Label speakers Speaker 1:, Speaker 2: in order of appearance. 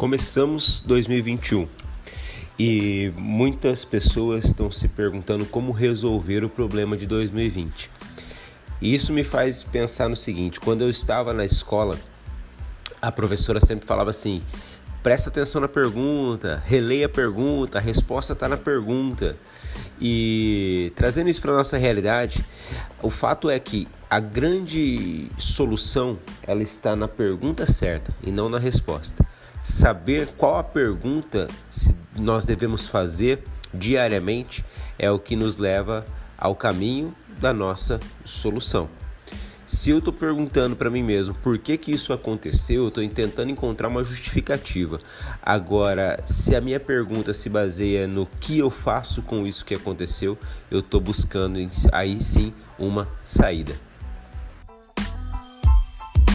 Speaker 1: Começamos 2021 e muitas pessoas estão se perguntando como resolver o problema de 2020. E isso me faz pensar no seguinte: quando eu estava na escola, a professora sempre falava assim: presta atenção na pergunta, releia a pergunta, a resposta está na pergunta. E trazendo isso para nossa realidade, o fato é que a grande solução ela está na pergunta certa e não na resposta saber qual a pergunta nós devemos fazer diariamente é o que nos leva ao caminho da nossa solução. Se eu estou perguntando para mim mesmo por que, que isso aconteceu, eu estou tentando encontrar uma justificativa. Agora, se a minha pergunta se baseia no que eu faço com isso que aconteceu, eu estou buscando aí sim uma saída.